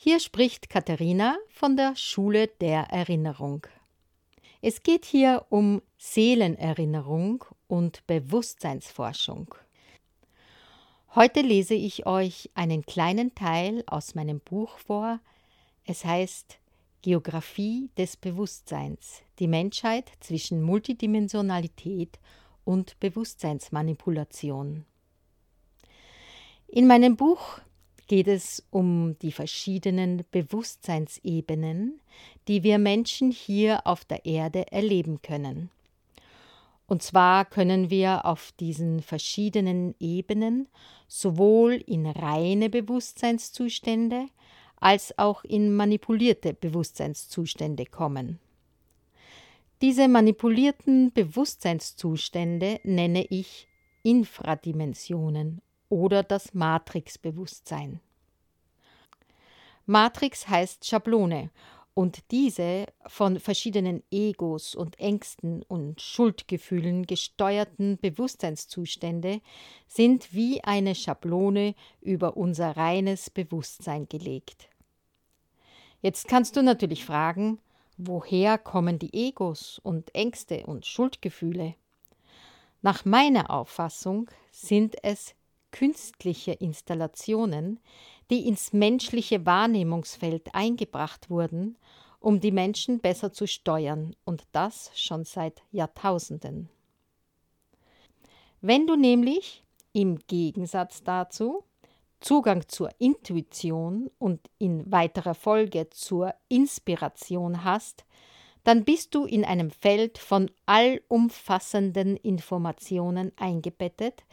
Hier spricht Katharina von der Schule der Erinnerung. Es geht hier um Seelenerinnerung und Bewusstseinsforschung. Heute lese ich euch einen kleinen Teil aus meinem Buch vor. Es heißt Geographie des Bewusstseins, die Menschheit zwischen Multidimensionalität und Bewusstseinsmanipulation. In meinem Buch geht es um die verschiedenen Bewusstseinsebenen, die wir Menschen hier auf der Erde erleben können. Und zwar können wir auf diesen verschiedenen Ebenen sowohl in reine Bewusstseinszustände als auch in manipulierte Bewusstseinszustände kommen. Diese manipulierten Bewusstseinszustände nenne ich Infradimensionen oder das Matrixbewusstsein. Matrix heißt Schablone und diese von verschiedenen Egos und Ängsten und Schuldgefühlen gesteuerten Bewusstseinszustände sind wie eine Schablone über unser reines Bewusstsein gelegt. Jetzt kannst du natürlich fragen, woher kommen die Egos und Ängste und Schuldgefühle? Nach meiner Auffassung sind es künstliche Installationen, die ins menschliche Wahrnehmungsfeld eingebracht wurden, um die Menschen besser zu steuern, und das schon seit Jahrtausenden. Wenn du nämlich im Gegensatz dazu Zugang zur Intuition und in weiterer Folge zur Inspiration hast, dann bist du in einem Feld von allumfassenden Informationen eingebettet,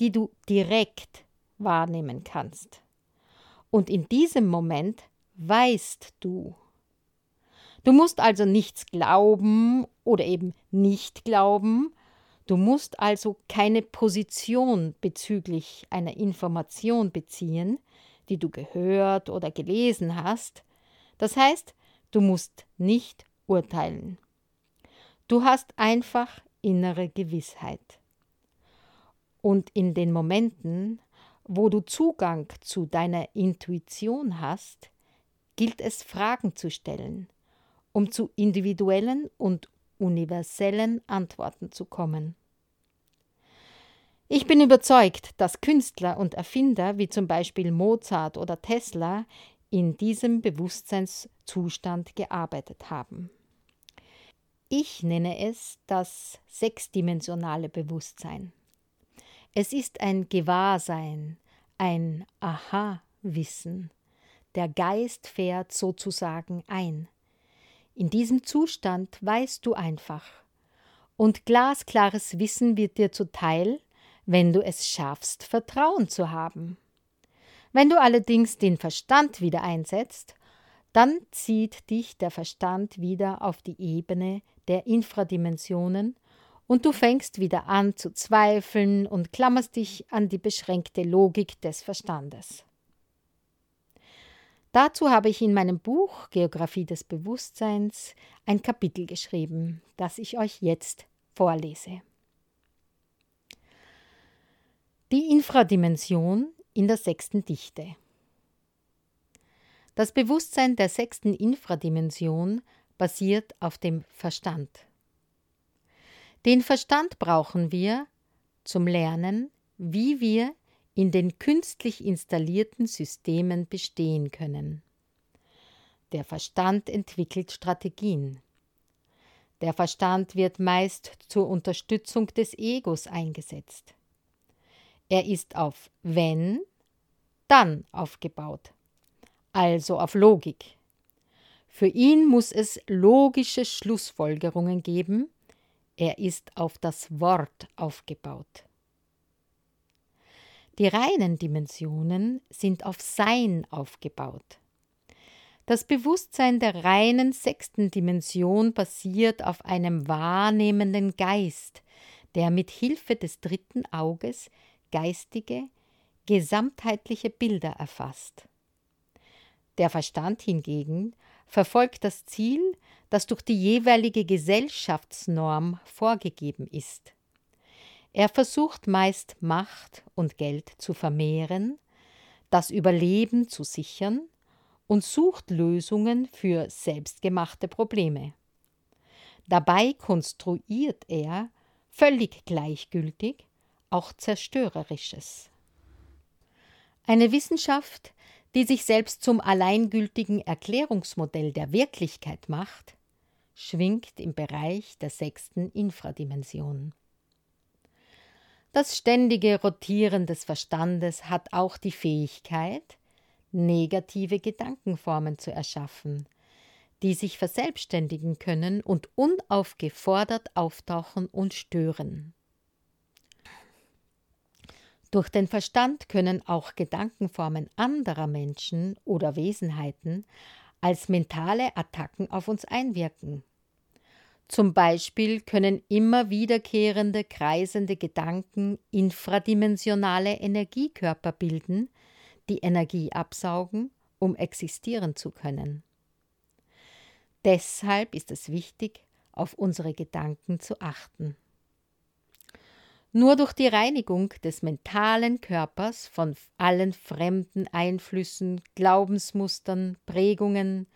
die du direkt wahrnehmen kannst. Und in diesem Moment weißt du. Du musst also nichts glauben oder eben nicht glauben, du musst also keine Position bezüglich einer Information beziehen, die du gehört oder gelesen hast. Das heißt, du musst nicht urteilen. Du hast einfach innere Gewissheit. Und in den Momenten, wo du Zugang zu deiner Intuition hast, gilt es Fragen zu stellen, um zu individuellen und universellen Antworten zu kommen. Ich bin überzeugt, dass Künstler und Erfinder wie zum Beispiel Mozart oder Tesla in diesem Bewusstseinszustand gearbeitet haben. Ich nenne es das sechsdimensionale Bewusstsein. Es ist ein Gewahrsein, ein Aha-Wissen. Der Geist fährt sozusagen ein. In diesem Zustand weißt du einfach. Und glasklares Wissen wird dir zuteil, wenn du es schaffst, Vertrauen zu haben. Wenn du allerdings den Verstand wieder einsetzt, dann zieht dich der Verstand wieder auf die Ebene der Infradimensionen und du fängst wieder an zu zweifeln und klammerst dich an die beschränkte Logik des Verstandes. Dazu habe ich in meinem Buch Geographie des Bewusstseins ein Kapitel geschrieben, das ich euch jetzt vorlese. Die Infradimension in der sechsten Dichte. Das Bewusstsein der sechsten Infradimension basiert auf dem Verstand. Den Verstand brauchen wir zum Lernen, wie wir in den künstlich installierten Systemen bestehen können. Der Verstand entwickelt Strategien. Der Verstand wird meist zur Unterstützung des Egos eingesetzt. Er ist auf wenn, dann aufgebaut, also auf Logik. Für ihn muss es logische Schlussfolgerungen geben, er ist auf das Wort aufgebaut. Die reinen Dimensionen sind auf Sein aufgebaut. Das Bewusstsein der reinen sechsten Dimension basiert auf einem wahrnehmenden Geist, der mit Hilfe des dritten Auges geistige, gesamtheitliche Bilder erfasst. Der Verstand hingegen verfolgt das Ziel, das durch die jeweilige Gesellschaftsnorm vorgegeben ist. Er versucht meist Macht und Geld zu vermehren, das Überleben zu sichern und sucht Lösungen für selbstgemachte Probleme. Dabei konstruiert er, völlig gleichgültig, auch Zerstörerisches. Eine Wissenschaft, die sich selbst zum alleingültigen Erklärungsmodell der Wirklichkeit macht, schwingt im Bereich der sechsten Infradimension. Das ständige Rotieren des Verstandes hat auch die Fähigkeit, negative Gedankenformen zu erschaffen, die sich verselbstständigen können und unaufgefordert auftauchen und stören. Durch den Verstand können auch Gedankenformen anderer Menschen oder Wesenheiten als mentale Attacken auf uns einwirken. Zum Beispiel können immer wiederkehrende, kreisende Gedanken infradimensionale Energiekörper bilden, die Energie absaugen, um existieren zu können. Deshalb ist es wichtig, auf unsere Gedanken zu achten. Nur durch die Reinigung des mentalen Körpers von allen fremden Einflüssen, Glaubensmustern, Prägungen,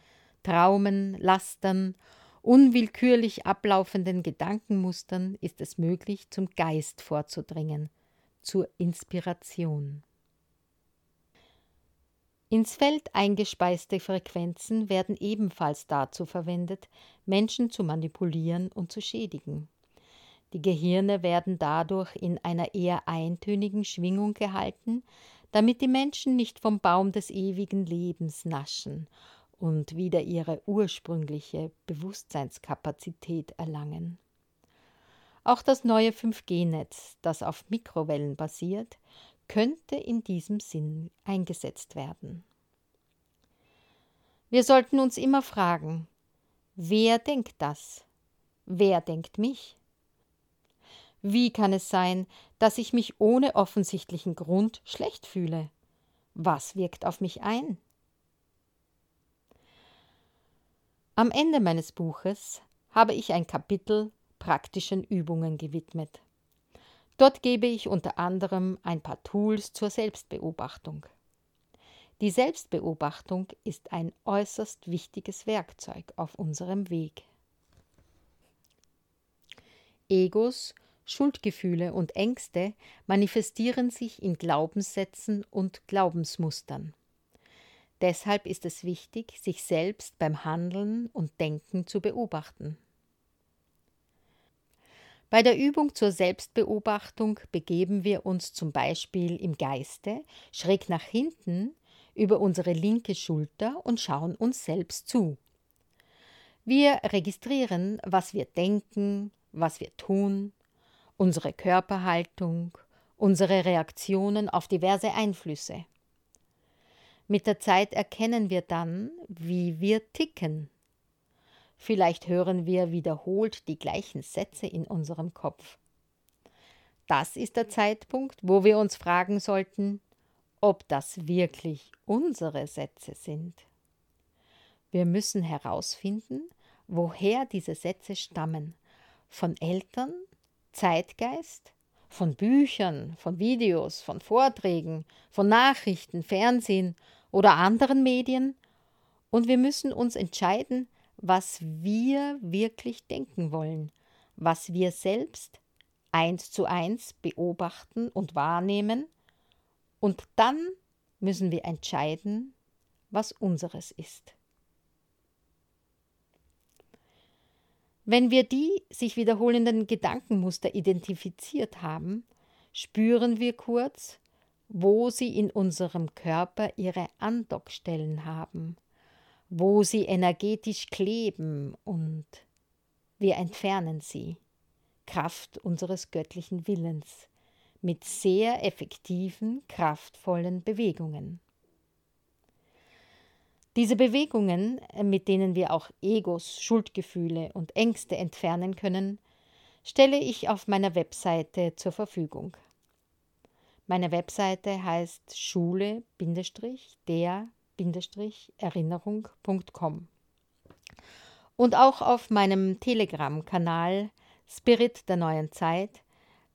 Traumen, Lastern, unwillkürlich ablaufenden Gedankenmustern ist es möglich, zum Geist vorzudringen, zur Inspiration. Ins Feld eingespeiste Frequenzen werden ebenfalls dazu verwendet, Menschen zu manipulieren und zu schädigen. Die Gehirne werden dadurch in einer eher eintönigen Schwingung gehalten, damit die Menschen nicht vom Baum des ewigen Lebens naschen und wieder ihre ursprüngliche Bewusstseinskapazität erlangen. Auch das neue 5G-Netz, das auf Mikrowellen basiert, könnte in diesem Sinn eingesetzt werden. Wir sollten uns immer fragen, wer denkt das? Wer denkt mich? Wie kann es sein, dass ich mich ohne offensichtlichen Grund schlecht fühle? Was wirkt auf mich ein? Am Ende meines Buches habe ich ein Kapitel praktischen Übungen gewidmet. Dort gebe ich unter anderem ein paar Tools zur Selbstbeobachtung. Die Selbstbeobachtung ist ein äußerst wichtiges Werkzeug auf unserem Weg. Egos, Schuldgefühle und Ängste manifestieren sich in Glaubenssätzen und Glaubensmustern. Deshalb ist es wichtig, sich selbst beim Handeln und Denken zu beobachten. Bei der Übung zur Selbstbeobachtung begeben wir uns zum Beispiel im Geiste schräg nach hinten über unsere linke Schulter und schauen uns selbst zu. Wir registrieren, was wir denken, was wir tun, unsere Körperhaltung, unsere Reaktionen auf diverse Einflüsse. Mit der Zeit erkennen wir dann, wie wir ticken Vielleicht hören wir wiederholt die gleichen Sätze in unserem Kopf. Das ist der Zeitpunkt, wo wir uns fragen sollten, ob das wirklich unsere Sätze sind. Wir müssen herausfinden, woher diese Sätze stammen. Von Eltern, Zeitgeist, von Büchern, von Videos, von Vorträgen, von Nachrichten, Fernsehen oder anderen Medien. Und wir müssen uns entscheiden, was wir wirklich denken wollen, was wir selbst eins zu eins beobachten und wahrnehmen, und dann müssen wir entscheiden, was unseres ist. Wenn wir die sich wiederholenden Gedankenmuster identifiziert haben, spüren wir kurz, wo sie in unserem Körper ihre Andockstellen haben wo sie energetisch kleben und wir entfernen sie, Kraft unseres göttlichen Willens, mit sehr effektiven, kraftvollen Bewegungen. Diese Bewegungen, mit denen wir auch Egos, Schuldgefühle und Ängste entfernen können, stelle ich auf meiner Webseite zur Verfügung. Meine Webseite heißt schule-der erinnerung.com. Und auch auf meinem Telegram-Kanal Spirit der neuen Zeit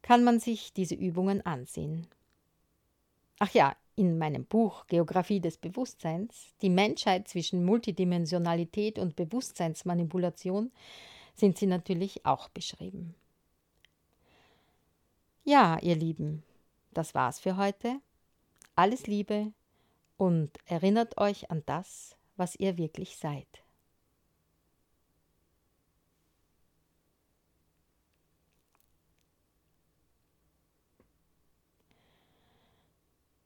kann man sich diese Übungen ansehen. Ach ja, in meinem Buch Geographie des Bewusstseins, die Menschheit zwischen Multidimensionalität und Bewusstseinsmanipulation, sind sie natürlich auch beschrieben. Ja, ihr Lieben, das war's für heute. Alles Liebe und erinnert euch an das, was ihr wirklich seid.